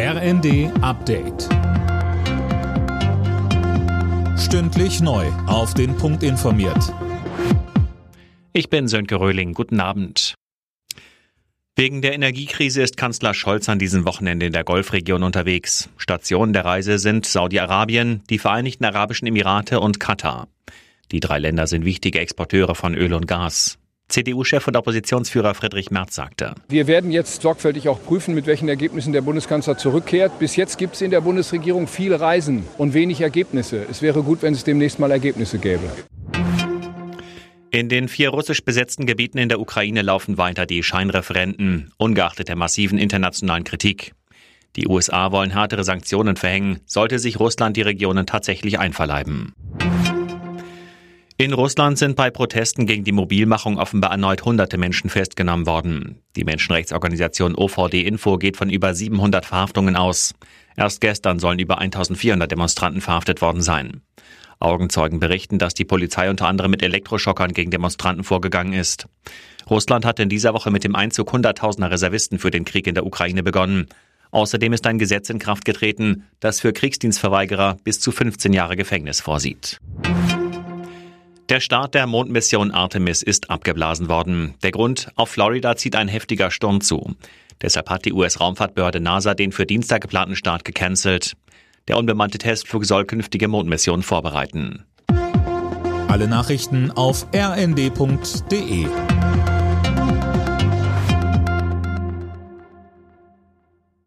RND Update. Stündlich neu. Auf den Punkt informiert. Ich bin Sönke Röhling. Guten Abend. Wegen der Energiekrise ist Kanzler Scholz an diesem Wochenende in der Golfregion unterwegs. Stationen der Reise sind Saudi-Arabien, die Vereinigten Arabischen Emirate und Katar. Die drei Länder sind wichtige Exporteure von Öl und Gas. CDU-Chef und Oppositionsführer Friedrich Merz sagte. Wir werden jetzt sorgfältig auch prüfen, mit welchen Ergebnissen der Bundeskanzler zurückkehrt. Bis jetzt gibt es in der Bundesregierung viel Reisen und wenig Ergebnisse. Es wäre gut, wenn es demnächst mal Ergebnisse gäbe. In den vier russisch besetzten Gebieten in der Ukraine laufen weiter die Scheinreferenten, ungeachtet der massiven internationalen Kritik. Die USA wollen härtere Sanktionen verhängen, sollte sich Russland die Regionen tatsächlich einverleiben. In Russland sind bei Protesten gegen die Mobilmachung offenbar erneut hunderte Menschen festgenommen worden. Die Menschenrechtsorganisation OVD Info geht von über 700 Verhaftungen aus. Erst gestern sollen über 1400 Demonstranten verhaftet worden sein. Augenzeugen berichten, dass die Polizei unter anderem mit Elektroschockern gegen Demonstranten vorgegangen ist. Russland hat in dieser Woche mit dem Einzug hunderttausender Reservisten für den Krieg in der Ukraine begonnen. Außerdem ist ein Gesetz in Kraft getreten, das für Kriegsdienstverweigerer bis zu 15 Jahre Gefängnis vorsieht. Der Start der Mondmission Artemis ist abgeblasen worden. Der Grund, auf Florida zieht ein heftiger Sturm zu. Deshalb hat die US-Raumfahrtbehörde NASA den für Dienstag geplanten Start gecancelt. Der unbemannte Testflug soll künftige Mondmissionen vorbereiten. Alle Nachrichten auf rnd.de